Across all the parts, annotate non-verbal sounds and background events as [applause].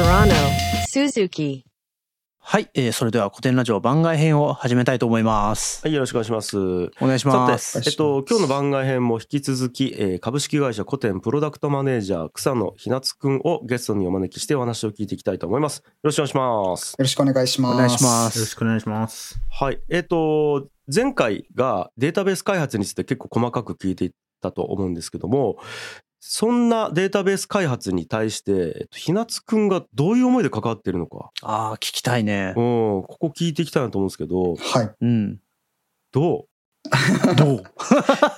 Toronto, Suzuki. はい、えー、それでは古典ラジオ番外編を始めたいと思います。はい、よろしくお願いします。お願いします。さて、えっと、今日の番外編も引き続き、えー株式会社古典プロダクトマネージャー草野ひなつくんをゲストにお招きしてお話を聞いていきたいと思います。よろしくお願いします。よろしくお願いします。お願いしまよろしす。くお願いします。はい、えっと、前回がデータベース開発について結構細かく聞いていったと思うんですけども、そんなデータベース開発に対して、えっとひなつくんがどういう思いで関わっているのか、ああ、聞きたいねうん、。ここ聞いていきたいなと思うんですけど、はい。うん。どどう？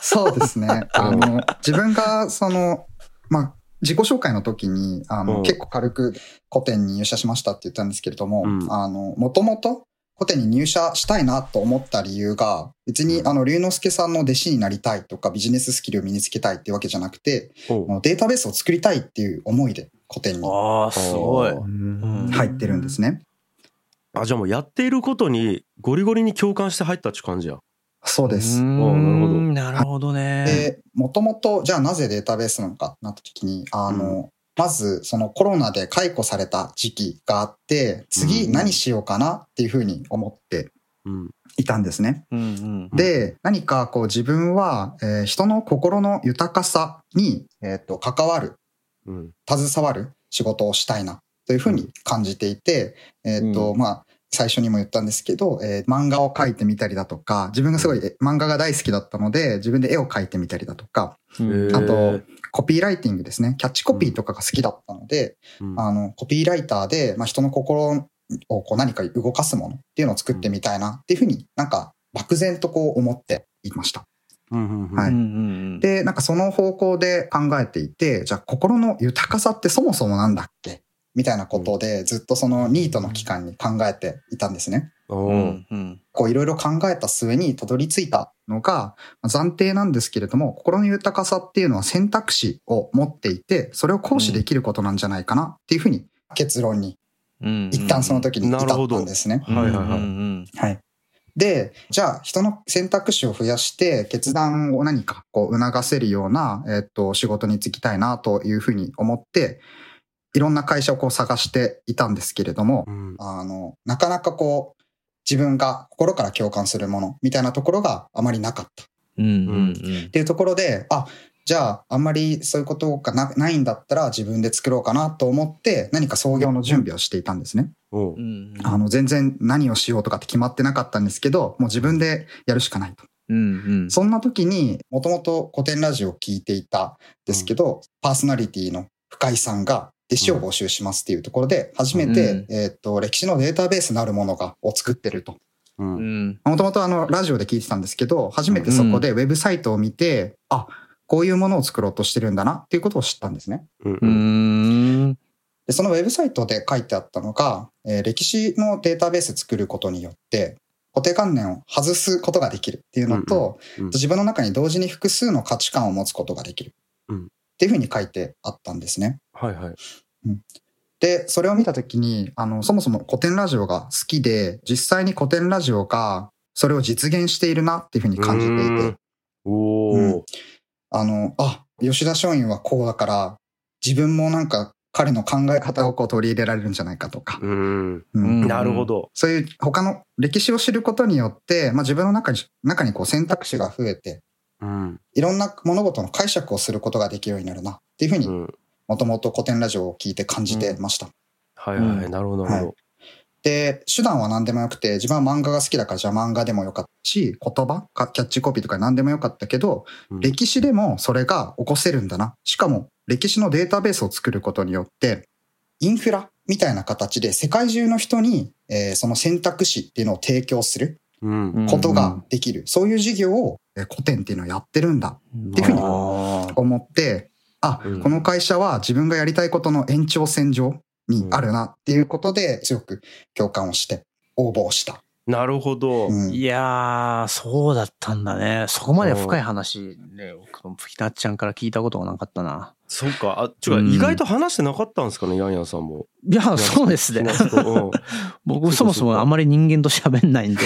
そうですね。[laughs] あの、自分が、その、まあ、自己紹介の時に、あの、うん結構軽く古典に入社しましたって言ったんですけれども、うんあの、もともと古典に入社したいなと思った理由が、別に、あの、龍之介さんの弟子になりたいとか、ビジネススキルを身につけたいっていうわけじゃなくて、データベースを作りたいっていう思いで古典にああ、すごい。入ってるんですね。あ、じゃあもうやっていることにゴリゴリに共感して入ったって感じや。そうです。うーんなるほどね。で、もともと、じゃあなぜデータベースなのかってなった時に、あの、まず、そのコロナで解雇された時期があって、次うん何しようかなっていうふうに思ってうん。いたんですね。で、何かこう自分は、えー人の心の豊かさに、えっ、と、関わる、うん。携わる仕事をしたいなというふうに感じていて、えっ、と、うまあ、最初にも言ったんですけど、えー漫画を描いてみたりだとか、自分がすごいえ漫画が大好きだったので、自分で絵を描いてみたりだとか、うんあとコピーライティングですね。キャッチコピーとかが好きだったので、うん。あの、コピーライターで、まあ、人の心をこう何か動かすものっていうのを作ってみたいなっていうふうになんか漠然とこう思っていました。はい。で、なんかその方向で考えていて、じゃあ心の豊かさってそもそもなんだっけみたいなことでずっとそのニートの期間に考えていたんですね。うんうんこういろいろ考えた末にたどり着いたのが、まあ暫定なんですけれども、心の豊かさっていうのは選択肢を持っていて、それを行使できることなんじゃないかなっていうふうに結論にうん。一旦その時に至ったんですね。うん。はいはいはいうんうんはい。で、じゃあ人の選択肢を増やして決断を何かこう促せるような、えっと、仕事に就きたいなというふうに思って、いろんな会社をこう探していたんですけれども、うんあの、なかなかこう、自分が心から共感するものみたいなところがあまりなかった。うんうんっていうところで、あ、じゃあ、あんまりそういうことがなないんだったら自分で作ろうかなと思って何か創業の準備をしていたんですね。あの、全然何をしようとかって決まってなかったんですけど、もう自分でやるしかないと。うんうん。そんな時に、もともと古典ラジオを聞いていたんですけど、パーソナリティの深井さんが弟子を募集しますっていうところで、初めて、うんえっ、と、歴史のデータベースなるものが、を作ってると。もともとあの、ラジオで聞いてたんですけど、初めてそこでウェブサイトを見て、あ、こういうものを作ろうとしてるんだなっていうことを知ったんですね。で、そのウェブサイトで書いてあったのが、えー歴史のデータベース作ることによって、固定観念を外すことができるっていうのと、うんうん自分の中に同時に複数の価値観を持つことができる。うんっていうふうに書いてあったんですね。はいはい。で、それを見たときに、あの、そもそも古典ラジオが好きで、実際に古典ラジオがそれを実現しているなっていうふうに感じていて、おうんお。あの、あ、吉田松陰はこうだから、自分もなんか彼の考え方をこう取り入れられるんじゃないかとか、うん。うんうんなるほど。そういう他の歴史を知ることによって、まあ、自分の中に中にこう選択肢が増えて、うん。いろんな物事の解釈をすることができるようになるなっていうふうに、うん。もともと古典ラジオを聞いて感じてました。はいはいはい。うんなるほどなるほど。で、手段は何でもよくて、自分は漫画が好きだからじゃあ漫画でもよかったし、言葉かキャッチコピーとか何でもよかったけど、うん歴史でもそれが起こせるんだな。しかも、歴史のデータベースを作ることによって、インフラみたいな形で世界中の人に、えーその選択肢っていうのを提供するうん。ことができる。そういう事業をえー古典っていうのをやってるんだっていうふうに思って、あ、うんこの会社は自分がやりたいことの延長線上にあるなっていうことで強く共感をして応募をした。なるほど。うんいやー、そうだったんだね。そこまで深い話ね、僕ひなっちゃんから聞いたことがなかったな。そうか。あ違う、うん意外と話してなかったんですかねヤンヤンさんも。いや、そうですね。うん。[laughs] 僕そもそもあんまり人間と喋んないんで。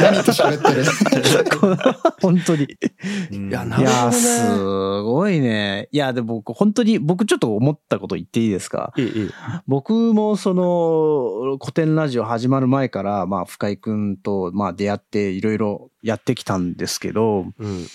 何と喋ってる？[laughs] 本当に。いやないるほどや、ねすごいね。いや、でも僕、本当に、僕ちょっと思ったこと言っていいですか？いいいい。僕もその、古典ラジオ始まる前から、まあ、深井くんと、まあ、出会っていろいろやってきたんですけど、うん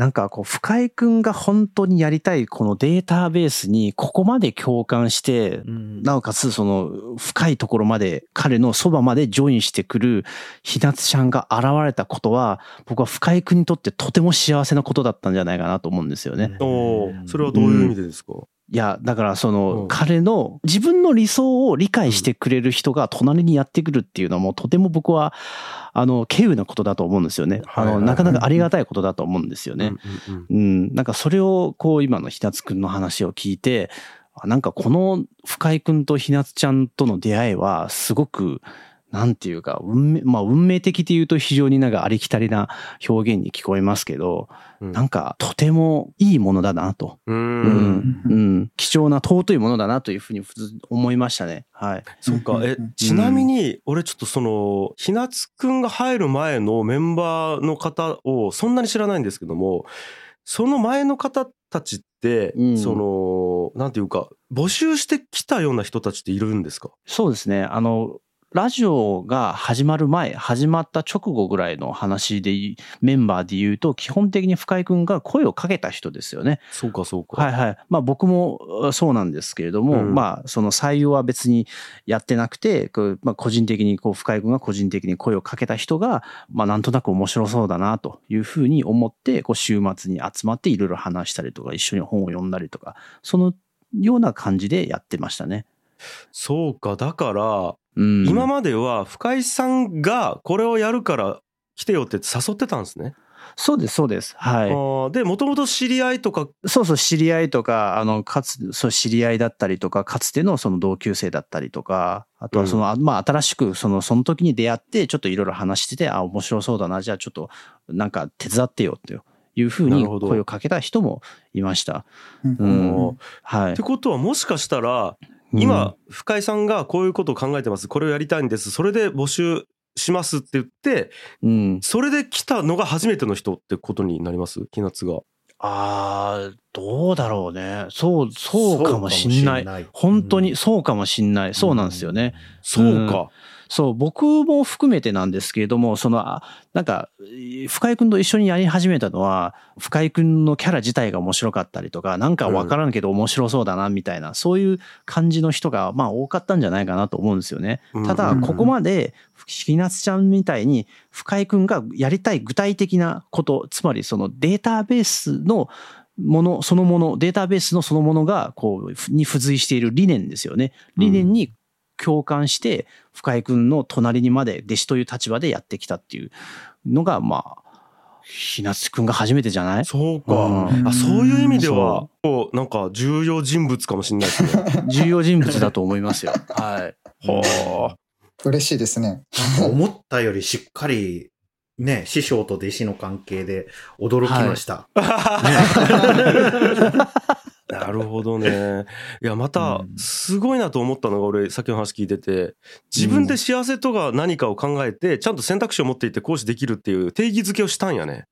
なんかこう、深井くんが本当にやりたいこのデータベースにここまで共感して、うん。なおかつその深いところまで彼のそばまでジョインしてくるひなつちゃんが現れたことは僕は深井君にとってとても幸せなことだったんじゃないかなと思うんですよね。それはどういう意味でですか、いやだからそのうん彼の自分の理想を理解してくれる人が隣にやってくるっていうのはもうとても僕はあの稀有なことだと思うんですよね。あのなかなかありがたいことだと思うんですよね。うんなんかそれをこう今のひなつくんの話を聞いて、あなんかこの深井くんとひなつちゃんとの出会いはすごく、なんていうか、運命、まあ運命的っていうと非常になんかありきたりな表現に聞こえますけど、うんなんかとてもいいものだなと。ううんんうん、貴重な尊いものだなというふうに思いましたね。はい。そうかえちなみに俺ちょっとそのひなつくんが入る前のメンバーの方をそんなに知らないんですけどもその前の方たちって、うんそのなんていうか募集してきたような人たちっているんですか？そうですね。あの、ラジオが始まる前、始まった直後ぐらいの話でい、メンバーで言うと、基本的に深井くんが声をかけた人ですよね。そうかそうか、はいはい。まあ僕もあそうなんですけれども、うんまあその採用は別にやってなくて、まあ個人的にこう深井くんが個人的に声をかけた人が、まあなんとなく面白そうだなというふうに思って、こう週末に集まっていろいろ話したりとか、一緒に本を読んだりとか、そのような感じでやってましたね。そうかだから、うん。今までは深井さんがこれをやるから来てよって誘ってたんですね、そうです、そうです。はい。でもともと知り合いとかそうそう、知り合いとか、あの、かつ、そう、知り合いだったりとか、かつてのその同級生だったりとか、あとはその、あまあ、新しく、その、その時に出会って、ちょっといろいろ話してて、あ、面白そうだな、じゃあちょっと、なんか手伝ってよっていうふうに声をかけた人もいました。うんうんっはいて。ことはもしかしたら今深井さんがこういうことを考えてますこれをやりたいんですそれで募集しますって言ってうん、うん。それで来たのが初めての人ってことになります？木夏が。ああ、どうだろうね。そう、そうかもしんない。ない本当にそうかもしんない。そうなんですよね。。そうか。そう、僕も含めてなんですけれども、その、あなんか、深井くんと一緒にやり始めたのは、深井くんのキャラ自体が面白かったりとか、なんかわからんけど面白そうだな、みたいな、そういう感じの人が、まあ多かったんじゃないかなと思うんですよね。ただ、うんここまで、ひなつちゃんみたいに、深井くんがやりたい具体的なこと、つまりそのデータベースのもの、そのもの、データベースのそのものが、こう、に付随している理念ですよね。理念に共感して、深井くんの隣にまで弟子という立場でやってきたっていうのが、まあ、ひなつくんが初めてじゃない？そうか、うんあそういう意味ではうなんか重要人物かもしれないですね。[laughs] 重要人物だと思いますよ。はい。は嬉しいですね。思ったよりしっかり、ね、師匠と弟子の関係で驚きました。あ。[laughs] なるほどね。[laughs] いやまたうんすごいなと思ったのが俺さっきの話聞いてて自分で幸せとか何かを考えてちゃんと選択肢を持っていて行使できるっていう定義づけをしたんやね。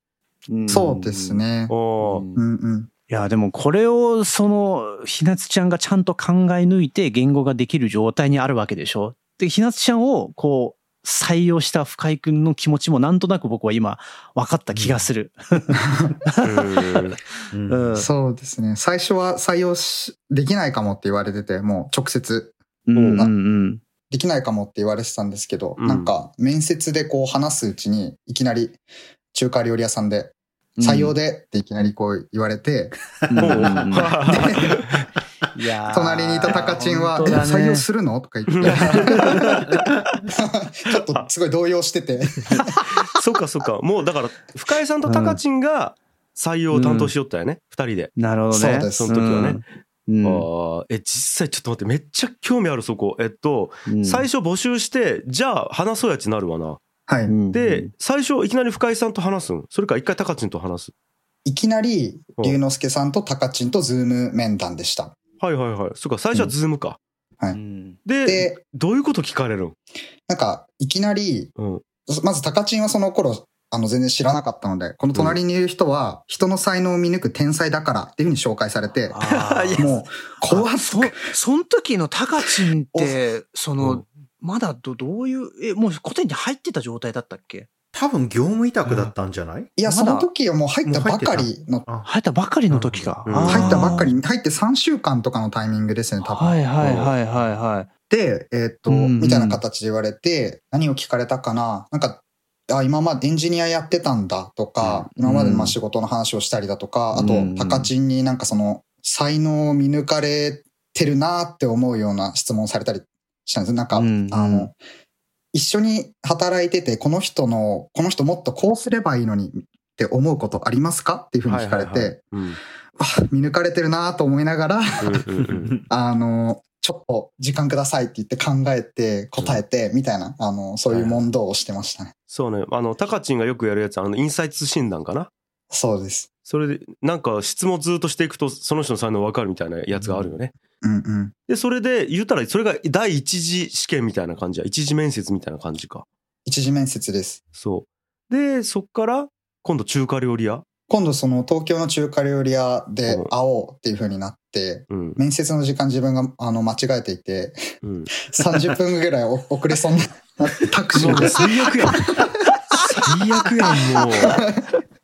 うんそうですね。おーうんうんうん。いや、でもこれを、その、ひなつちゃんがちゃんと考え抜いて言語ができる状態にあるわけでしょ？で、ひなつちゃんを、こう、採用した深井くんの気持ちもなんとなく僕は今分かった気がする。そうですね。最初は採用しできないかもって言われてて、もう直接。うんうんうん。できないかもって言われてたんですけど、うん。なんか面接でこう話すうちにいきなり中華料理屋さんで採用でっていきなりこう言われて、[laughs] いやー隣にいたタカチンは、ね採用するの？とか言って。[laughs] ちょっとすごい動揺してて。[laughs] そうかそうかもうだから深井さんとタカチンが採用を担当しよったよね、二人で。なるほどね。そうですその時はね。うん。あーえ実際ちょっと待ってめっちゃ興味あるそこえっと、うん最初募集してじゃあ話そうやちなるわなはい。うんで最初いきなり深井さんと話すん？それか一回タカチンと話すいきなり、うん龍之介さんとタカチンと Zoom 面談でした。はいはいはい。そっか、最初は Zoom か。はい。うん。で、で、どういうこと聞かれるん？なんか、いきなり、うん。まずタカチンはその頃、あの、全然知らなかったので、この隣にいる人は、人の才能を見抜く天才だからっていうふうに紹介されて、あー。[laughs] もう、怖っ。そ、その時のタカチンって、その、まだど、どういう、え、もう古典に入ってた状態だったっけ？多分業務委託だったんじゃない、いや、まだ？その時はもう入ったばかりの、あ。入ったばっかりの時か。うん。入ったばっかり、入って3週間とかのタイミングですね、多分。はいはいはいはいはい。で、えーっと、うんうん。みたいな形で言われて、何を聞かれたかな？なんか、あ、今までエンジニアやってたんだとか、うん。今までのまあ仕事の話をしたりだとか、あとうん、タカチンになんかその、才能を見抜かれてるなって思うような質問されたりしたんです。なんか、うんうん。あの、一緒に働いてて、この人の、この人もっとこうすればいいのにって思うことありますか？っていうふうに聞かれて、はいはいはいうん。あ見抜かれてるなと思いながら、うんうんうん [laughs] あの、ちょっと時間くださいって言って考えて答えてみたいな、あの、そういう問答をしてましたね。そうね。あの、タカチンがよくやるやつ、あの、インサイツ診断かな？そうです。それで、なんか質問ずっとしていくと、その人の才能分かるみたいなやつがあるよね。うんうん。で、それで言うたら、それが第一次試験みたいな感じや。一次面接みたいな感じか。一次面接です。そう。で、そっから、今度中華料理屋？今度その東京の中華料理屋でうん会おうっていう風になって、うん。面接の時間自分があの間違えていて、うん。30分ぐらいお遅れそうになって [laughs] タクシーで最悪やん。最悪やん、もう。[laughs]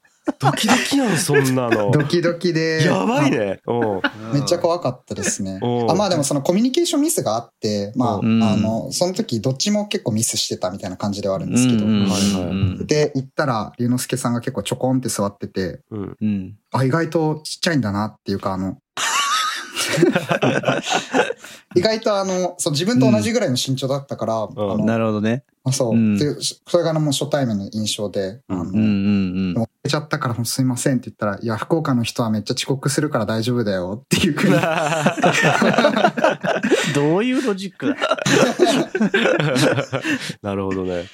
ドキドキやん、そんなの。[laughs] ドキドキで。やばいね。うん。めっちゃ怖かったですね。うんあまあでもそのコミュニケーションミスがあって、まあ、うんあの、その時どっちも結構ミスしてたみたいな感じではあるんですけど。うんうんはいはいうんで、行ったら、龍之介さんが結構ちょこんって座ってて、うん。うん。あ、意外とちっちゃいんだなっていうか、あの、[laughs] 意外とあの、そう、自分と同じぐらいの身長だったから、あのなるほどね。あそう、うんで、それがあのもう初対面の印象で、あの、うんうんうんちゃったからもうすいませんって言ったら、いや、福岡の人はめっちゃ遅刻するから大丈夫だよっていうふうに [laughs] どういうロジックだ？[laughs] なるほどね。っ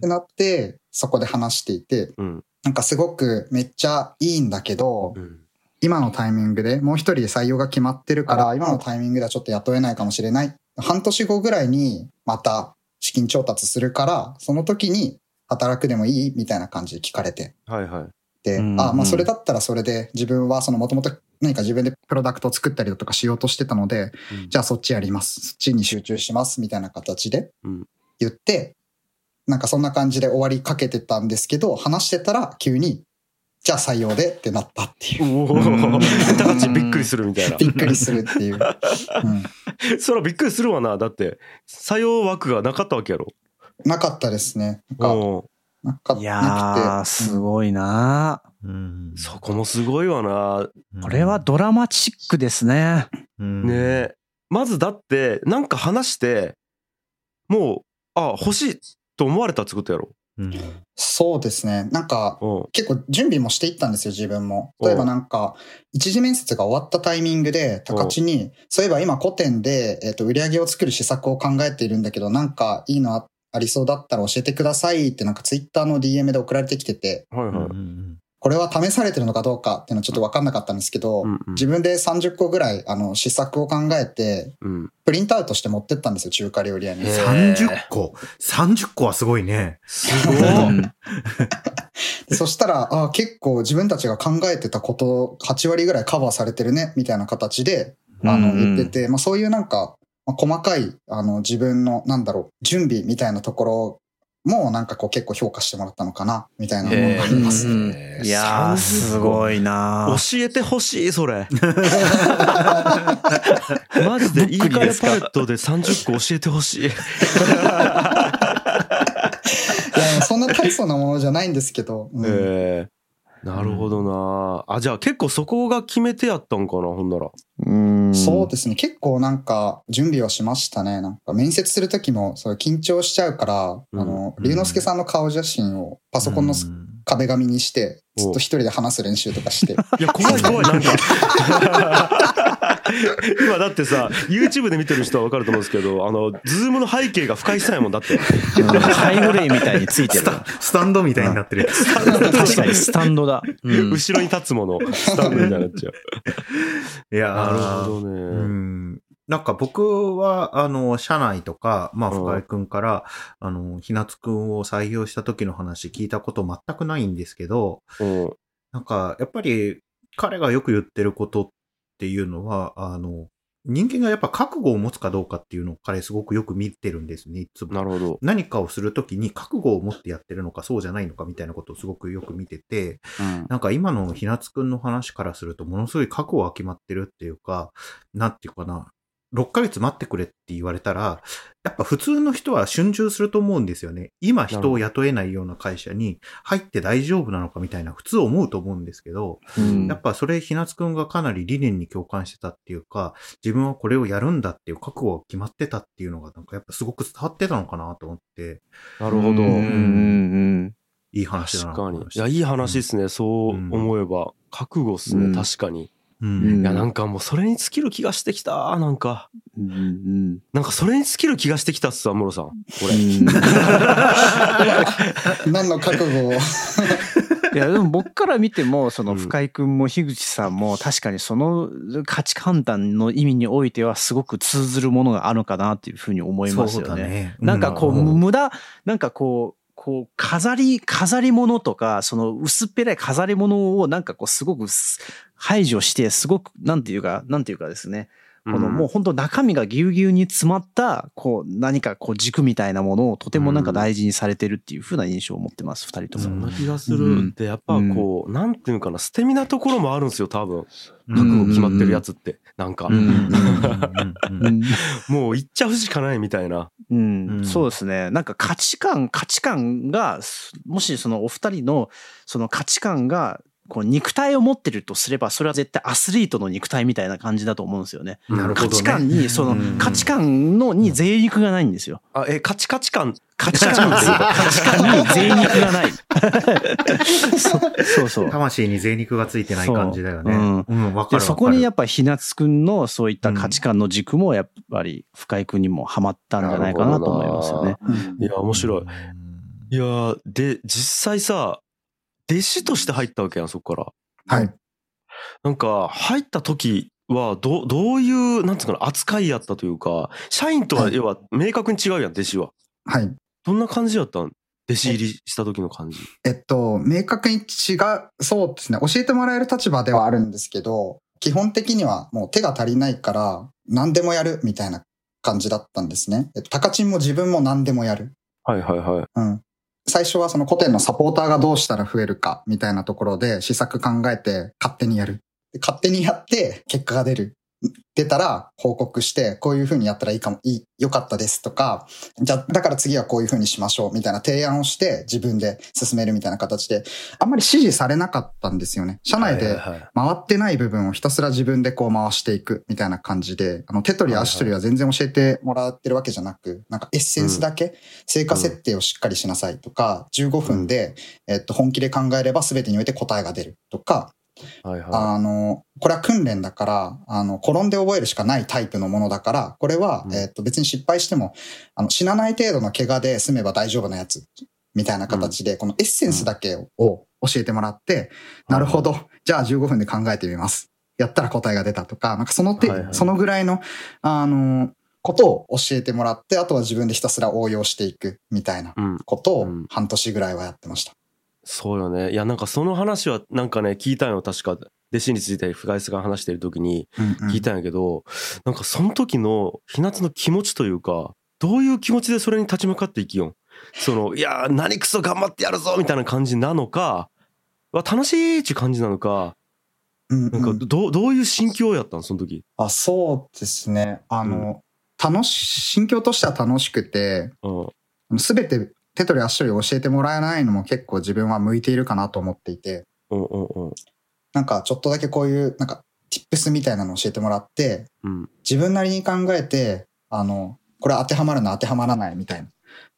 てなって、そこで話していて、うん。なんかすごくめっちゃいいんだけどう、ん。今のタイミングでもう一人で採用が決まってるから、今のタイミングではちょっと雇えないかもしれない。半年後ぐらいにまた資金調達するから、その時に働くでもいいみたいな感じで聞かれて。はいはい。で、うんあ、まうんあそれだったらそれで自分はそのもともと何か自分でプロダクトを作ったりだとかしようとしてたので、じゃあそっちやります。そっちに集中しますみたいな形でうん言って、なんかそんな感じで終わりかけてたんですけど、話してたら急に、じゃあ採用でってなったっていう。おお。タカチびっくりするみたいな。びっくりするっていう。うんそらびっくりするわな。だって、採用枠がなかったわけやろ。なかったですね。なんか、いや。すごいなうんそこもすごいわな。これはドラマチックですね。うんねえ。まずだって、なんか話して、もう、あ、欲しいと思われたってことやろ。うんそうですね。なんか、うん。結構準備もしていったんですよ、自分も。例えばなんか、一次面接が終わったタイミングで、高知に、そういえば今古典で、えっ、と、売り上げを作る施策を考えているんだけど、なんかいいのあありそうだったら教えてくださいってなんかツイッターの DM で送られてきてて、はいはい。うんこれは試されてるのかどうかっていうのはちょっとわかんなかったんですけど、うんうん自分で30個ぐらい、あの、施策を考えて、うん。プリントアウトして持ってったんですよ、中華料理屋に。へー30個？30個はすごいね。すごい。そしたら、あ結構自分たちが考えてたこと、8割ぐらいカバーされてるね、みたいな形で、あの、うんうん言ってて、まあそういうなんか、まあ、細かい、あの、自分の、なんだろう、準備みたいなところも、なんかこう結構評価してもらったのかな、みたいなのがあります。うんいやー、すごいな教えてほしい、それ。[laughs] マジで、いいか？ねパレットで30個教えてほしい。[laughs] いや、そんな大層なものじゃないんですけど、うんええなるほどな。あ、じゃあ結構そこが決め手やったんかな、ほんなら。うんそうですね。結構なんか準備はしましたね。なんか面接するときもそう緊張しちゃうから、うんあの、龍之介さんの顔写真をパソコンのうん壁紙にして、ずっと一人で話す練習とかして。いや、怖い怖い、なんか。[laughs] [laughs] 今だってさ、YouTube で見てる人はわかると思うんですけど、あの、 Zoom の背景が深井さんやもんだって。うんハイフレイみたいについてる。スタスタンドみたいになってる。確かにスタンドだ。うん後ろに立つもの、スタンドみたいになっちゃう。いやなるーほどね。うんなんか僕は、あの、社内とか、まあ、うん深井くんから、あの、ひなつくんを採用した時の話聞いたこと全くないんですけど、うん。なんか、やっぱり、彼がよく言ってることっていうのは、あの、人間がやっぱ覚悟を持つかどうかっていうのを彼すごくよく見てるんですね、いつも。なるほど。何かをするときに覚悟を持ってやってるのかそうじゃないのかみたいなことをすごくよく見てて、うんなんか今のひなつくんの話からするとものすごい覚悟は決まってるっていうか、なんていうかな、6ヶ月待ってくれって言われたら、やっぱ普通の人は春秋すると思うんですよね。今人を雇えないような会社に入って大丈夫なのかみたいな普通思うと思うんですけど、うんやっぱそれひなつくんがかなり理念に共感してたっていうか、自分はこれをやるんだっていう覚悟が決まってたっていうのがなんかやっぱすごく伝わってたのかなと思って、なるほど。うんうんいい話だな確かにいや、いい話ですね。そう思えば。覚悟っすね。うん確かに。ううんん。いや、なんかもうそれに尽きる気がしてきた。なんか。うんうんなんかそれに尽きる気がしてきたっすわ、ムロさん。これ。うん [laughs] 何の覚悟を？[laughs] いやでも僕から見てもそのうん深井君も樋口さんも確かにその価値判断の意味においてはすごく通ずるものがあるのかなっていうふうに思いますよね。そうだね。なんかこううん無駄なんかこうこう飾り飾り物とかその薄っぺらい飾り物をなんかこうすごくす排除してすごくなんていうかなんていうかですねこのもう本当中身がぎゅうぎゅうに詰まったこう何かこう軸みたいなものをとてもなんか大事にされてるっていうふうな印象を持ってます二人とも。そんな気がすうんる。で、やっぱこう、なんていうのかな、捨て身なところもあるんですよ、多分。うん覚悟決まってるやつって。なんかもう行っちゃうしかないみたいな。うんうんそうですね。なんか価値観、価値観が、すもしそのお二人のその価値観が、こう肉体を持ってるとすれば、それは絶対アスリートの肉体みたいな感じだと思うんですよね。なるほどね。価値観に、そのうん価値観のに贅肉がないんですよ。あ、え、価値価値観。価値観に、価値観に贅肉がない。[laughs] そそうそう。魂に贅肉がついてない感じだよね。そううん、わかるわかる。でそこにやっぱひなつくんのそういった価値観の軸もやっぱり深井くんにもハマったんじゃないかなと思いますよね。いや、面白い。いやーで、実際さ、弟子として入ったわけやん、そこから。はい。なんか、入った時は、ど、どういう、なんつうかな、扱いやったというか、社員とは、はい要は、明確に違うやん、弟子は。はい。どんな感じやったん？弟子入りした時の感じ。えっと、明確に違う、そうですね。教えてもらえる立場ではあるんですけど、基本的にはもう手が足りないから、何でもやるみたいな感じだったんですね。えっと、高知も自分も何でもやる。はいはいはい。うん。最初はその古典のサポーターがどうしたら増えるかみたいなところで試作考えて勝手にやる。勝手にやって結果が出る。出たら報告して、こういう風にやったらいいかも、いい、良かったですとか、じゃあ、だから次はこういう風にしましょうみたいな提案をして自分で進めるみたいな形で、あんまり指示されなかったんですよね。社内で回ってない部分をひたすら自分でこう回していくみたいな感じで、あの手取り足取りは全然教えてもらってるわけじゃなく、なんかエッセンスだけ成果設定をしっかりしなさいとか、15分で、えっと、本気で考えれば全てにおいて答えが出るとか、はいはあの、これは訓練だから、あの、転んで覚えるしかないタイプのものだから、これはう、んえっと、別に失敗しても、あの、死なない程度の怪我で済めば大丈夫なやつ、みたいな形で、このエッセンスだけを教えてもらって、なるほど。じゃあ15分で考えてみます。やったら答えが出たとか、なんかその手、はいはいそのぐらいの、あの、ことを教えてもらって、あとは自分でひたすら応用していくみたいなうん。ことをうん半年ぐらいはやってました。そうよね。いや、なんかその話は、なんかね、聞いたんよ。確か、弟子について深井さんが話してる時にうんうん聞いたんやけど、なんかその時のひなつの気持ちというか、どういう気持ちでそれに立ち向かっていきよん。その、いやー、何クソ頑張ってやるぞみたいな感じなのか、わ楽しいっていう感じなのか、うんなんかうんどう、どういう心境やったん？その時。あ、そうですね。あの、楽し、心境としては楽しくて、うん。すべて手取り足取り教えてもらえないのも結構自分は向いているかなと思っていて、うんうんうん。なんかちょっとだけこういう、なんか、tips みたいなのを教えてもらって、うん。自分なりに考えて、あの、これ当てはまるな当てはまらないみたい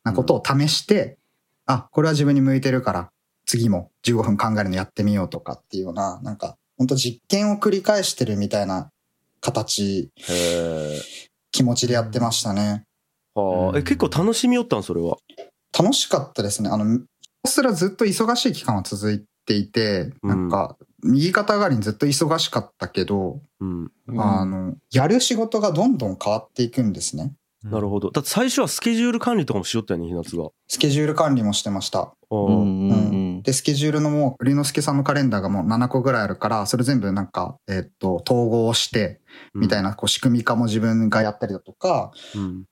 なことを試して、あ、これは自分に向いてるから、次も15分考えるのやってみようとかっていうような、なんか、本当実験を繰り返してるみたいな形。気持ちでやってましたね。はあ、え、結構楽しみよったんそれは。楽しかったですね。あの、ひたすらずっと忙しい期間は続いていて、うんなんか、右肩上がりにずっと忙しかったけど、うん。あの、やる仕事がどんどん変わっていくんですね。なるほど。だって最初はスケジュール管理とかもしよったよね、ひなつが。スケジュール管理もしてました。うんうんうんで、スケジュールのもう、龍之介さんのカレンダーがもう7個ぐらいあるから、それ全部なんか、えっと、統合して、みたいな。な、こう、仕組み化も自分がやったりだとか、うん。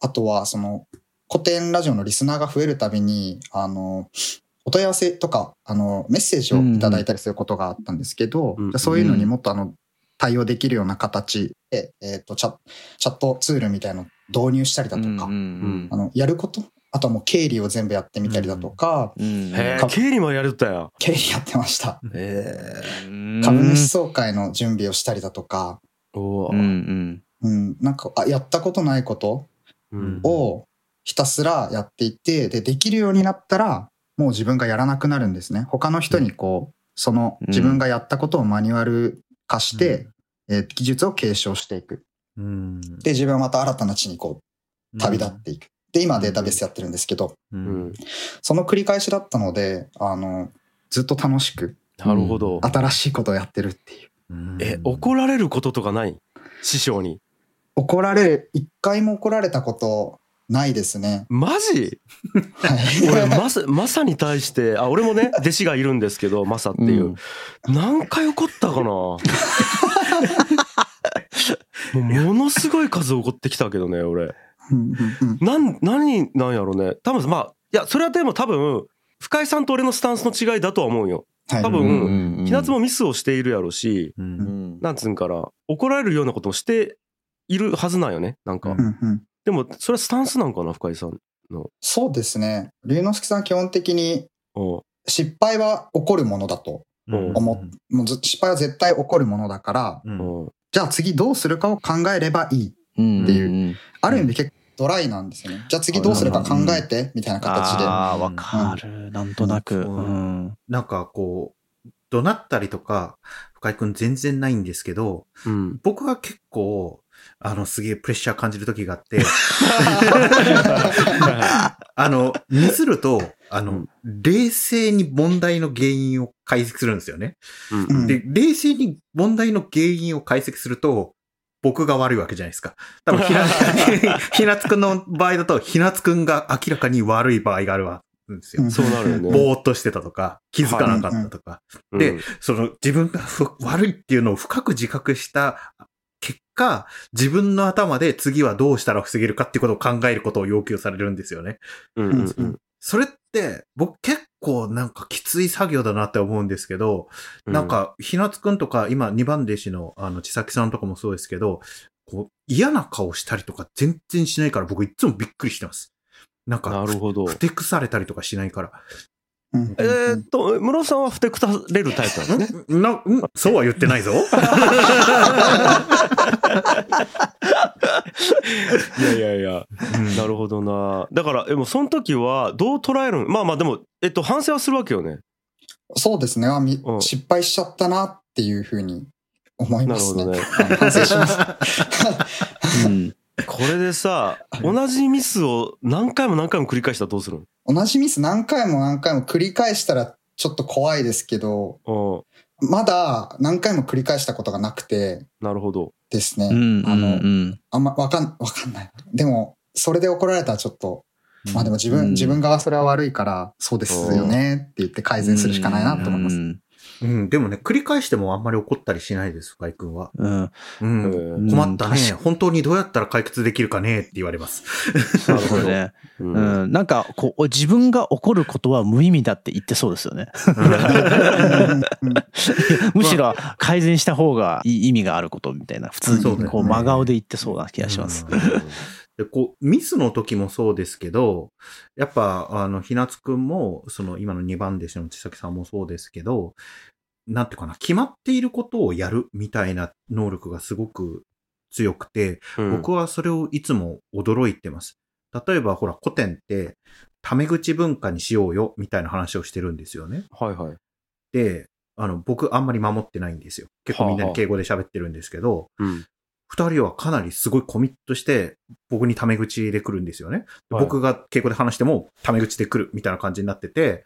あとは、その、古典ラジオのリスナーが増えるたびに、あの、お問い合わせとか、あの、メッセージをいただいたりすることがあったんですけど、うんじゃあそういうのにもっとあの、対応できるような形で、えっ、とチャ、チャットツールみたいのを導入したりだとか、うんうんあの、やることあとはもう経理を全部やってみたりだとか、うんへえか、経理もやるったや。経理やってました。株主総会の準備をしたりだとか、おうんうんうん、なんか、あ、やったことないことうん。をひたすらやっていて、で、できるようになったら、もう自分がやらなくなるんですね。他の人にこう、そのうん自分がやったことをマニュアル化して、えー技術を継承していく。うん。で、自分はまた新たな地にこう、旅立っていく。で、今データベースやってるんですけど、う。うんん。その繰り返しだったので、あの、ずっと楽しく、なるほど。新しいことをやってるっていう。うんえ、怒られることとかない？師匠に。怒られる、一回も怒られたことないですね。マジ？はい。俺、まさ、まさに対して、あ、俺もね、弟子がいるんですけど、まさっていう。何回怒ったかな？[laughs] もうものすごい数怒ってきたけどね、俺。うんうんうんなん、何なんやろね。多分、まあ、いや、それはでも多分、深井さんと俺のスタンスの違いだとは思うよ。はい多分うんうんひなつもミスをしているやろし、う。うんんなんつうんから、怒られるようなこともしているはずなんよね。なんか。うんうんうんでも、それはスタンスなんかな、深井さん。そうですね。龍之介さん基本的にうん失敗は起こるものだとうん思っもうず失敗は絶対起こるものだから、じゃあ次どうするかを考えればいい。うんっていうある意味結構ドライなんですよね。じゃあ次どうするか考えて、みたいな形で。ああ、わかる。なんとなく。なんかこう、怒鳴ったりとか、深井くん全然ないんですけど、うん。僕は結構、あの、すげえプレッシャー感じる時があって、[laughs] あの、ミスると、あの、うん冷静に問題の原因を解析するんですよね。うんうんで、冷静に問題の原因を解析すると、僕が悪いわけじゃないですか。多分ひな、[laughs] ひなつくんの場合だと、ひなつくんが明らかに悪い場合があるわけですよ。うんそうなるよね。ぼーっとしてたとか、気づかなかったとか。でうん、その自分がふ悪いっていうのを深く自覚した結果、自分の頭で次はどうしたら防げるかっていうことを考えることを要求されるんですよね。うんうんうんそれって、僕結構なんかきつい作業だなって思うんですけど、なん、か、ひなつくんとか、今2番弟子の、あの、ちさきさんとかもそうですけど、こう、嫌な顔したりとか全然しないから僕いつもびっくりしてます。なんか、なるほどふ。てくされたりとかしないから。うんえーっと、室尾さんはふてくされるタイプなんですね。[laughs] な、ん？そうは言ってないぞ。[laughs] いやいやいや、うんなるほどな。だから、でもその時はどう捉えるんまあまあでも、えっと、反省はするわけよね。そうですねあみうん失敗しちゃったなっていうふうに思いますね。なるほはい反省します。[laughs] うんこれでさ、同じミスを何回も何回も繰り返したらどうするん同じミス何回も何回も繰り返したらちょっと怖いですけど、うん。まだ何回も繰り返したことがなくてなるほど。ですね。うんあの、うんあんまわかん、わかんない。でも、それで怒られたらちょっと、まあでも自分、うん自分がそれは悪いから、そうですよねって言って改善するしかないなと思います。うんうん、でもね、繰り返してもあんまり怒ったりしないです、深井くんは。うんうえん。ー困ったね確。本当にどうやったら解決できるかねって言われます。なるほどね。う [laughs] うんん、なんかこう自分が怒ることは無意味だって言ってそうですよね。うん [laughs] むしろ改善した方がいい意味があることみたいな普通にこう真顔で言ってそうな気がします。うんでこう、ミスの時もそうですけど、やっぱ、あの、ひなつくんも、その、今の2番弟子の千崎さんもそうですけど、なんていうかな、決まっていることをやるみたいな能力がすごく強くて、うん僕はそれをいつも驚いてます。例えば、ほら、古典って、タメ口文化にしようよ、みたいな話をしてるんですよね。はいはい。で、あの、僕あんまり守ってないんですよ。結構みんなに敬語で喋ってるんですけど、うん。二人はかなりすごいコミットして、僕にタメ口で来るんですよね。ではい僕が稽古で話しても、タメ口で来るみたいな感じになってて、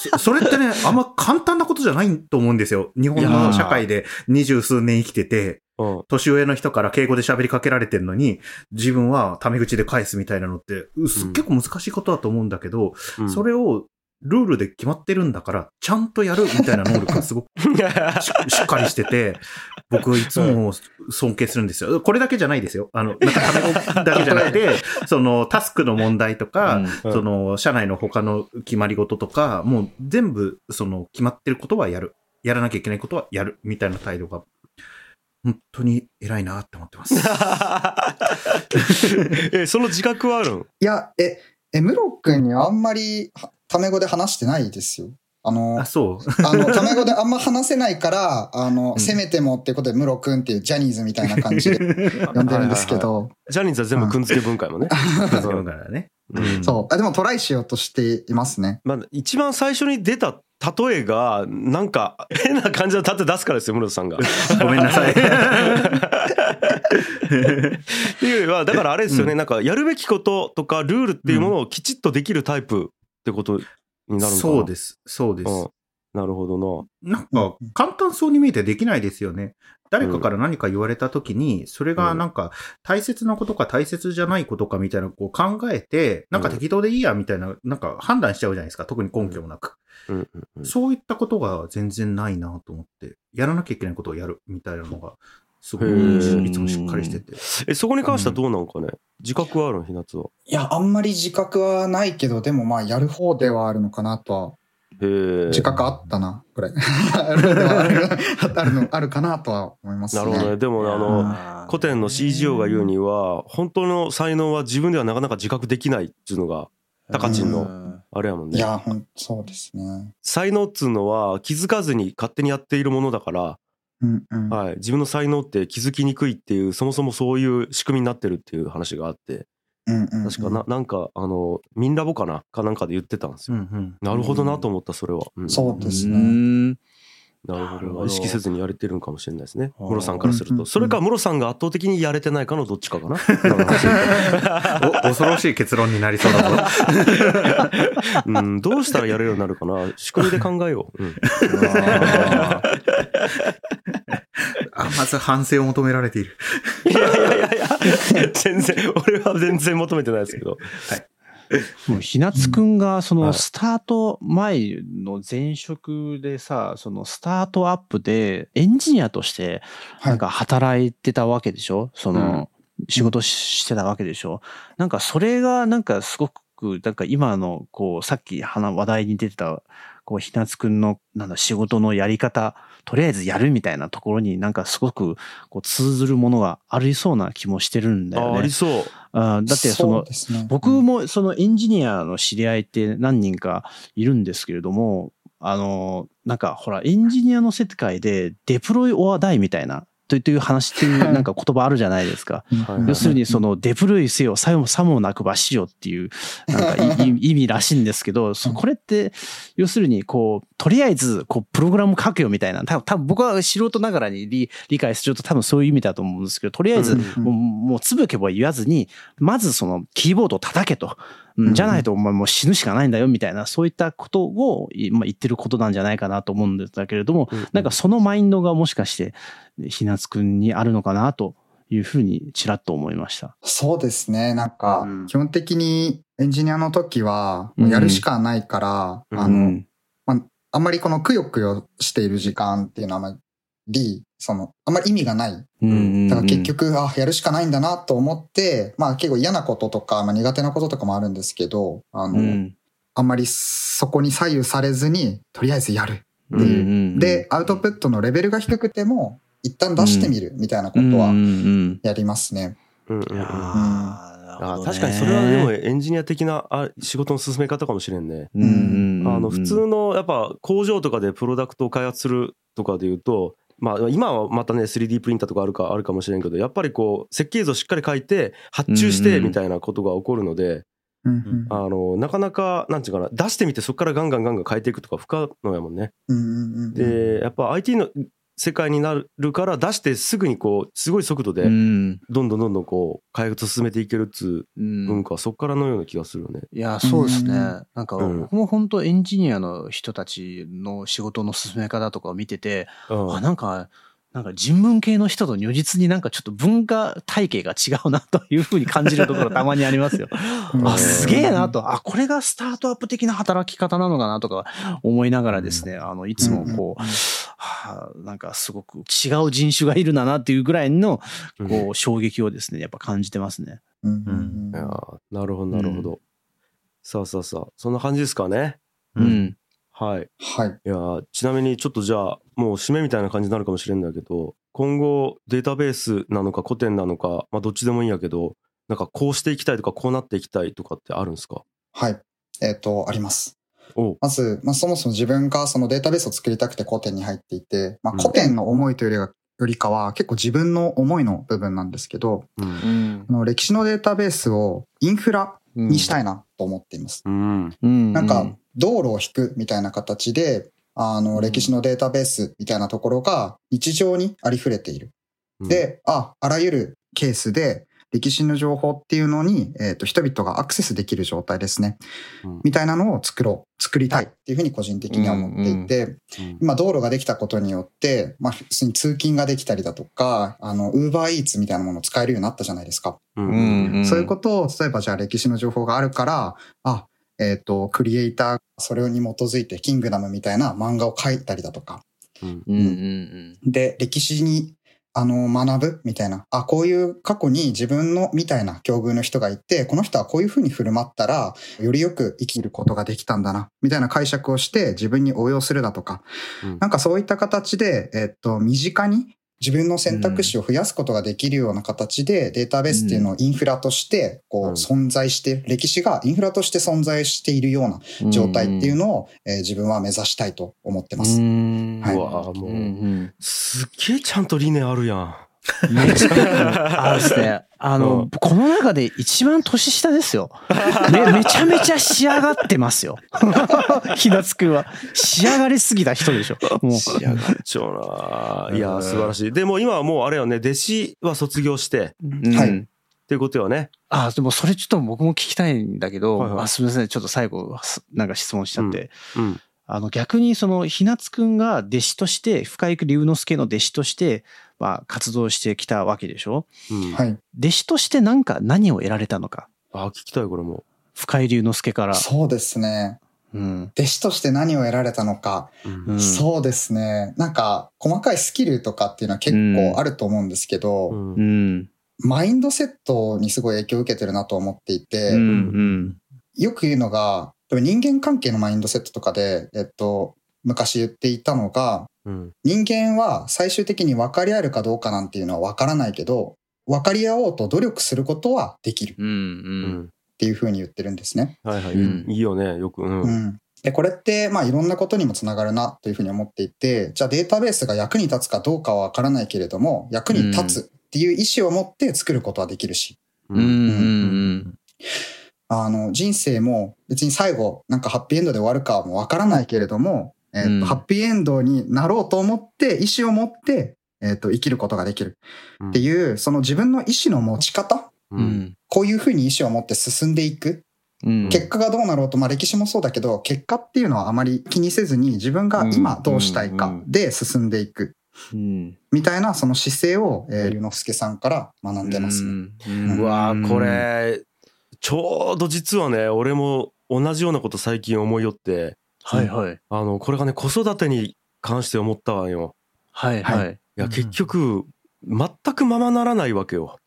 そそれってね、[laughs] あんま簡単なことじゃないと思うんですよ。日本の社会で二十数年生きてて、うん。年上の人から敬語で喋りかけられてるのに、自分はタメ口で返すみたいなのって、うすうん結構難しいことだと思うんだけど、うんそれをルールで決まってるんだから、ちゃんとやるみたいな能力がすごくし [laughs] しっかりしてて、僕いつも尊敬するんですよ。これだけじゃないですよ。あの、なんかタメ語だけじゃなくて、[laughs] そのタスクの問題とか、うんその社内の他の決まり事とか、もう全部その決まってることはやる。やらなきゃいけないことはやる。みたいな態度が、本当に偉いなって思ってます。[laughs] え、その自覚はあるんいや、え、え、ムロ君にあんまりはタメ語で話してないですよ。あのあ、、そう。あの、タメ語であんま話せないから、あの、うんせめてもっていうことでムロ君っていうジャニーズみたいな感じで [laughs] 呼んでるんですけど、ジャニーズは全部くんづけ文化やもんね。[laughs] だからね。うんそう。あでもトライしようとしていますね。まあ、一番最初に出た例えが、なんか変な感じの例え出すからですよ、室田さんが。[laughs] ごめんなさい。っていうよりは、だからあれですよね、うなんかやるべきこととかルールっていうものをきちっとできるタイプってことになるのかな？そうです。そうです。うんなるほどな。なんか、簡単そうに見えてできないですよね。誰かから何か言われたときに、それがなんか、大切なことか大切じゃないことかみたいなこう考えて、なんか適当でいいやみたいな、なんか判断しちゃうじゃないですか。特に根拠もなく。そういったことが全然ないなと思って、やらなきゃいけないことをやるみたいなのが、すごいいつもしっかりしてて。え、そこに関してはどうなんかね、自覚はあるの、ひなつは。いや、あんまり自覚はないけど、でもまあ、やる方ではあるのかなとは、へえ。自覚あったな、これ。あるではあるあるの、あるかなとは思いますね。なるほどね。でも、あの、の古典の CGO が言うには、本当の才能は自分ではなかなか自覚できないっていうのが、高知のあれやもんね。いや、ほんそうですね。才能っつうのは気づかずに勝手にやっているものだから、うんうん。はい、自分の才能って気づきにくいっていうそもそもそういう仕組みになってるっていう話があって。うんうんうん。確かななんかあのミンラボかな？かなんかで言ってたんですよ、うんうん。なるほどなと思ったそれは、うん。そうですね。ね。なるほど。意識せずにやれてるんかもしれないですね。ムロさんからすると。それかムロさんが圧倒的にやれてないかのどっちかかな。[laughs] お恐ろしい結論になりそうだぞ。うんどうしたらやれるようになるかな。仕組みで考えよう、うん。あまず反省を求められている。いやいやいやいや。全然俺は全然求めてないですけども [laughs] うひなつくんがそはい。のスタート前の前職でさ、そのスタートアップでエンジニアとしてはいなんか働いてたわけでしょその仕事ししてたわけでしょなんかそれがなんかすごくなんか今のこうさっき話話題に出てたこうひなつくんのなんだ仕事のやり方とりあえずやるみたいなところになんかすごくこう通ずるものがありそうな気もしてるんだよねああり。そうだってそのね僕もそのエンジニアの知り合いって何人かいるんですけれども、あの、なんかほら、エンジニアの世界でデプロイオアダイみたいな、という話っていうなんか言葉あるじゃないですか。要するにそのデプロイせよ、さもさもなくばしよっていう、なんかい [laughs] 意味らしいんですけど、そこれって、要するにこう、とりあえずこう、プログラム書けよみたいな、多分多分僕は素人ながらに理理解すると多分そういう意味だと思うんですけど、とりあえずうんもう、もうつぶけば言わずに、まずそのキーボードを叩けと。うん。じゃないとお前もう死ぬしかないんだよみたいな、そういったことを、いまあ、言ってることなんじゃないかなと思うんだけれども、うん。なんかそのマインドがもしかして、ひなつくんにあるのかなというふうにちらっと思いました。そうですね。なんかうん、基本的にエンジニアの時は、やるしかないから、うん。あの、うんあんまりこのくよくよしている時間っていうのはあまり、その、あんまり意味がない。うんだから結局、あ、やるしかないんだなと思って、まあ結構嫌なこととか、まあ苦手なこととかもあるんですけど、あの、うんあんまりそこに左右されずに、とりあえずやる。うんうんで、アウトプットのレベルが低くても、一旦出してみるみたいなことはやりますね。あ確かにそれはでもエンジニア的なあ仕事の進め方かもしれんね。あの普通のやっぱ工場とかでプロダクトを開発するとかでいうと、まあ、今はまたね 3D プリンターとかあるかあるかもしれんけどやっぱりこう設計図をしっかり書いて発注してみたいなことが起こるので、うんうん。あのなかなかなんていうかな出してみてそこからガンガンガンガン変えていくとか不可能やもんね。うんうんうんでやっぱ IT の世界になるから出してすぐにこうすごい速度でうん。どんどんどんどんこう開発進めていけるっつううん文化はそこからのような気がするよね。いや、そうですね。うんなんか、うん僕も本当エンジニアの人たちの仕事の進め方とかを見てて、うんあ、なんか、なんか人文系の人と如実になんかちょっと文化体系が違うなというふうに感じるところたまにありますよ。[laughs] うんあ、すげえなと。あ、これがスタートアップ的な働き方なのかなとか思いながらですね、あの、いつもこう、はあ、なんかすごく違う人種がいるんだなっていうぐらいの、こう、衝撃をですね、やっぱ感じてますね。うんなるほどなるほど。さあさあさあそんな感じですかね？う。ん。はい。はい。いやーちなみにちょっとじゃあもう締めみたいな感じになるかもしれんだけど今後データベースなのか古典なのかまあどっちでもいいんやけどなんかこうしていきたいとかこうなっていきたいとかってあるんですか？はい。えっ、と、あります。まず、まあ、そもそも自分がそのデータベースを作りたくて古典に入っていて、まあ、うん古典の思いというよりはよりかは結構自分の思いの部分なんですけど、うんうんあの歴史のデータベースをインフラにしたいなと思っています。うんうん。なんか、道路を引くみたいな形で、あの、歴史のデータベースみたいなところが日常にありふれている。うんで、あ、あらゆるケースで歴史の情報っていうのに、えっ、と、人々がアクセスできる状態ですね。うんみたいなのを作ろう、作りたいっていうふうに個人的には思っていて、うん今道路ができたことによって、まあ、普通に通勤ができたりだとか、あの、ウーバーイーツみたいなものを使えるようになったじゃないですか。そういうことを、例えばじゃあ歴史の情報があるから、あ、えっ、と、クリエイター、それに基づいて、キングダムみたいな漫画を描いたりだとか、うんうん。うん。で、歴史に、あの、学ぶみたいな、あ、こういう過去に自分のみたいな境遇の人がいて、この人はこういうふうに振る舞ったら、よりよく生きることができたんだな、みたいな解釈をして自分に応用するだとか、うん。なんかそういった形で、えっと、身近に自分の選択肢を増やすことができるような形で、データベースっていうのをインフラとして、こう、うん。存在して、歴史がインフラとして存在しているようなうん。状態っていうのを、えー自分は目指したいと思ってます。ん。はい。うわーもう。すっげえちゃんと理念あるやん。めちゃ、あのですね、あうのん、この中で一番年下ですよ。[laughs] め、めちゃめちゃ仕上がってますよ。[laughs] ひなつくんは。仕上がりすぎた人でしょ。もう。仕上がっちゃうな。いや素晴らしい。でも今はもうあれよね弟子は卒業してうんはいっていうことよね。あ、でもそれちょっと僕も聞きたいんだけど、はいはいあすみません、ちょっと最後、すなんか質問しちゃって。うんあの逆にそのひなつくんが弟子として、深井龍之介の弟子として、まあ活動してきたわけでしょ？うん。はい。弟子として何か何を得られたのか？あ聞きたいこれも。深井龍之介から。そうですね。うん。弟子として何を得られたのか。うんうんそうですね。なんか、細かいスキルとかっていうのは結構あると思うんですけど、うんうん。マインドセットにすごい影響を受けてるなと思っていて、うん。うん。よく言うのが、人間関係のマインドセットとかで、えっと、昔言っていたのが、うん人間は最終的に分かり合えるかどうかなんていうのは分からないけど、分かり合おうと努力することはできるっうん。う。うんんていうふうに言ってるんですね。はいはい、うんいいよねよくうん、うん。で、これって、まあいろんなことにもつながるなというふうに思っていて、じゃあデータベースが役に立つかどうかは分からないけれども、役に立つっていう意思を持って作ることはできるし、うん。うん。あの、人生も別に最後、なんかハッピーエンドで終わるかもわからないけれども、えっとうんハッピーエンドになろうと思って、意思を持って、えっと生きることができるうんっていう、その自分の意思の持ち方、ううんん。こういうふうに意思を持って進んでいく。うん。結果がどうなろうと、まあ歴史もそうだけど、結果っていうのはあまり気にせずに自分が今どうしたいかで進んでいく。うん。みたいなその姿勢を、えー、龍之介さんから学んでますね。うんうわーこ。れちょうど実はね俺も同じようなこと最近思いよってはいはい。あのこれがね子育てに関して思ったわよ。はいはい。い。やうん。結局全くままならないわけよ。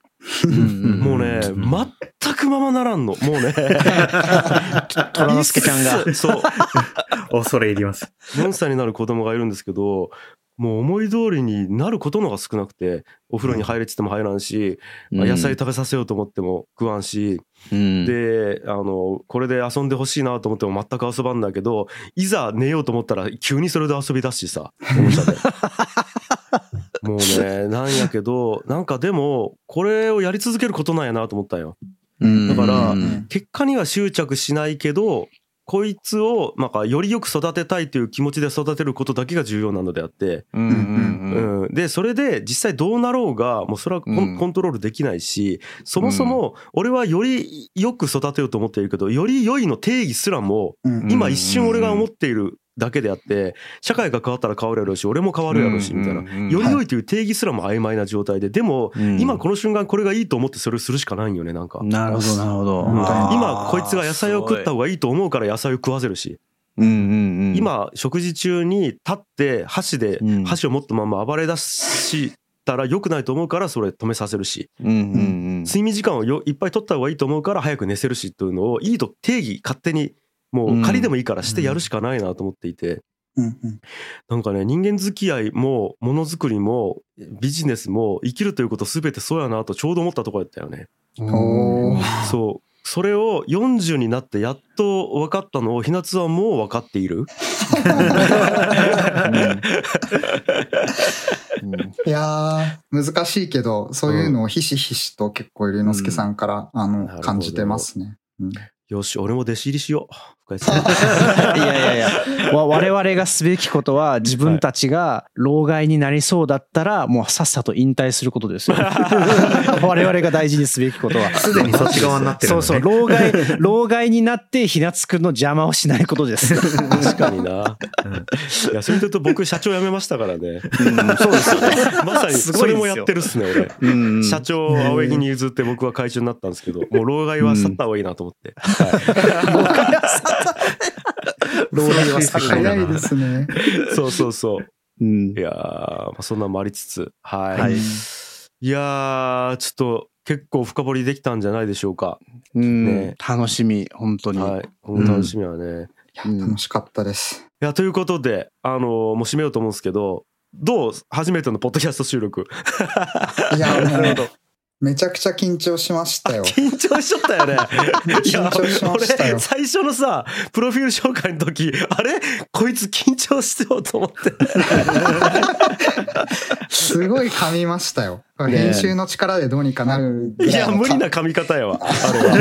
うんもうねうん。全くままならんの。もうね。虎之助ちゃんが。そう。[laughs] 恐れ入ります。4歳になる子供がいるんですけどもう思い通りになることのが少なくてお風呂に入れって言っても入らんし、まあ野菜食べさせようと思っても食わんし、うん、であのこれで遊んでほしいなと思っても全く遊ばんだけどいざ寝ようと思ったら急にそれで遊び出すしさおもちゃで。[laughs] もうねなんやけどなんかでもこれをやり続けることなんやなと思ったんよ。うん。だからうん。結果には執着しないけどこいつをなんかよりよく育てたいという気持ちで育てることだけが重要なのであって、うんうんうん、でそれで実際どうなろうがもうそれはコン,、トロールできないしそもそも俺はよりよく育てようと思っているけどより良いの定義すらもうん。今一瞬俺が思っているだけであって社会が変わったら変わるやろうし俺も変わるやろうしみたいなより良いという定義すらも曖昧な状態ででもうん今この瞬間これがいいと思ってそれをするしかないんよねなんかうん。なるほどなるほど。今こいつが野菜を食った方がいいと思うから野菜を食わせるしうんうんうん。今食事中に立って箸でうん箸を持ったまま暴れ出したら良くないと思うからそれ止めさせるしうんうんうん。睡眠時間をよいっぱい取った方がいいと思うから早く寝せるしというのをいいと定義勝手にもう仮でもいいからしてやるしかないなと思っていて。うんうん。なんかね人間付き合いもものづくりもビジネスも生きるということ全てそうやなとちょうど思ったところだったよね。そう。それを40になってやっと分かったのをひなつはもう分かっている。いやー、難しいけど、そういうのをひしひしと結構、龍之介さんから、あのなるほ、ど。感じてますね。うん。よし俺も弟子入りしよう深井さん。[laughs] いやいやいや、[laughs] わ我々がすべきことは自分たちが老害になりそうだったらもうさっさと引退することですよ。[laughs] 我々が大事にすべきことは。すでにそっち側になってるのね。そうそう、老害、老害になってひなつくんの邪魔をしないことです。確かにな。いやそれで言うと僕社長辞めましたからね。そうですよね。まさにそれもやってるっすね俺。うん社長を青柳に譲って僕は会長になったんですけどもう老害は去った方がいいなと思って、老害は [laughs] 早いですね。[laughs] そうそうそう。うん。いやー、まあ、そんなんもありつつ。はい、はい。い、やーちょっと結構深掘りできたんじゃないでしょうか、うん。ね。楽しみ、本当に。はい。この楽しみはね、いいや、楽しかったです。やということであのーもう締めようと思うんですけどどう？初めてのポッドキャスト収録。[laughs] いや、もう、めちゃくちゃ緊張しましたよ。緊張しちゃったよね。[laughs] 緊張しましたよ。俺最初のさプロフィール紹介の時あれ？こいつ緊張してようと思って。すごい噛みましたよ。編集の力でどうにかなるぐらいやの無理な噛み方やわあれは。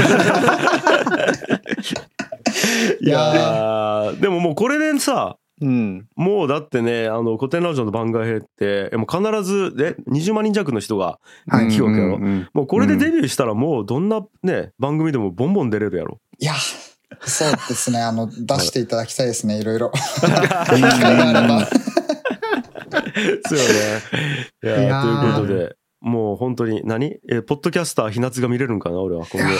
[laughs] いやーでももうこれでさうん。もうだってねあの古典ラジオの番外編ってえもう必ずえ20万人弱の人がはい聞くわけやろ、うんうんもうこれでデビューしたらもうどんなね番組でもボンボン出れるやろ？いや、そうですね。あの、出していただきたいですね。いろいろ。[laughs] 機会があれば。そうよねいやということでもう本当に何？えポッドキャスターひなつが見れるんかな俺は今後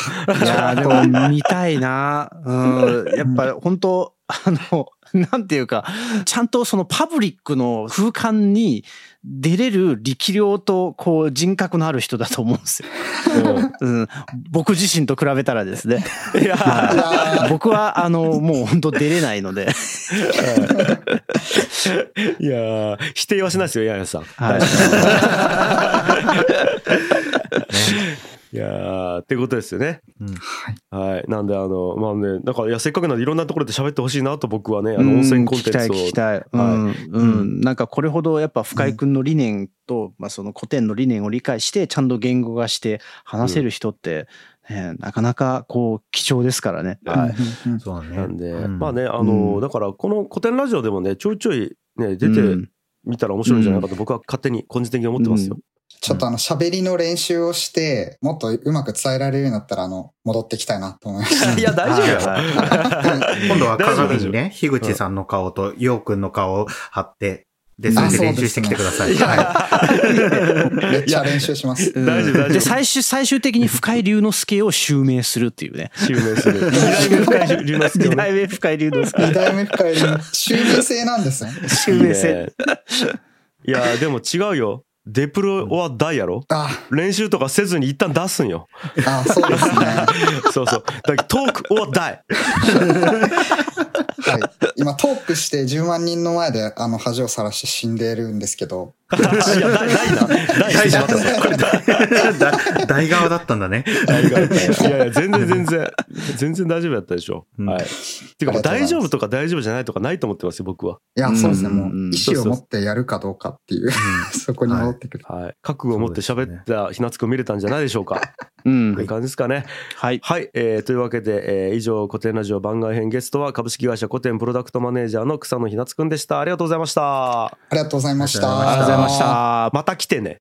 いやーでも見たいな。うん。やっぱ本当あの、なんていうか、ちゃんとそのパブリックの空間に出れる力量とこう人格のある人だと思うんですよ。[laughs] うん、僕自身と比べたらですね。いやはい僕はあのもう本当出れないので。いやー否定はしないですよヤンヤさんはい。[laughs] いやーってことですよね。うん。はい。なんであのまあねだからいやせっかくなんでいろんなところで喋ってほしいなと僕はねあの温泉コンテンツを。うん聞きたい聞きたい。うん、うん、なんかこれほどやっぱ深井君の理念と、まあその古典の理念を理解してちゃんと言語化して話せる人って、ねなかなかこう貴重ですからね。はい。そうだね。なんで、うん。まあねあの、うん。だからこの古典ラジオでもねちょいちょいね出てうん。みたら面白いんじゃないかと僕は勝手に個人的に思ってますよ。ちょっとあの、喋りの練習をして、もっとうまく伝えられるようになったら、あの、戻ってきたいなと思いました。[laughs] いや大丈夫よ。はい [laughs] 今度は鏡にね、樋口さんの顔と陽くんの顔を貼って、で、それで練習してきてください。は [laughs] めっちゃ練習します。うん大丈夫大丈夫で最終最終的に深井龍之介を襲名するっていうね。襲名する。二代目深井龍之介二代目深井龍之介二代目深い襲名制なんですね。襲名制。いいねいやでも違うよ。デプロは大やろ？あ、練習とかせずに一旦出すんよ。あ、そうですね。[laughs] そうそう。だトーク or die。[laughs] はい。今トークして10万人の前であの恥をさらして死んでいるんですけど、[laughs] いや、大、大な。大してしまった。これ大だ大側だったんだね。大がいやいや、全然全然、全然大丈夫だったでしょ。うんはい。ていうかもう大丈夫とか大丈夫じゃないとかないと思ってますよ、僕は。いや、そうですね。もう意思を持ってやるかどうかっていう、[laughs] そこに戻ってくる。はい。覚悟を持って喋ったひなつくん見れたんじゃないでしょうか。うんという感じですかね。はい。はい、えーというわけで、えー以上古典ラジオ番外編ゲストは株式会社古典プロダクトマネージャーの草野ひなつくんでしたありがとうございましたありがとうございました。ありがとうありがとうございました。また来てね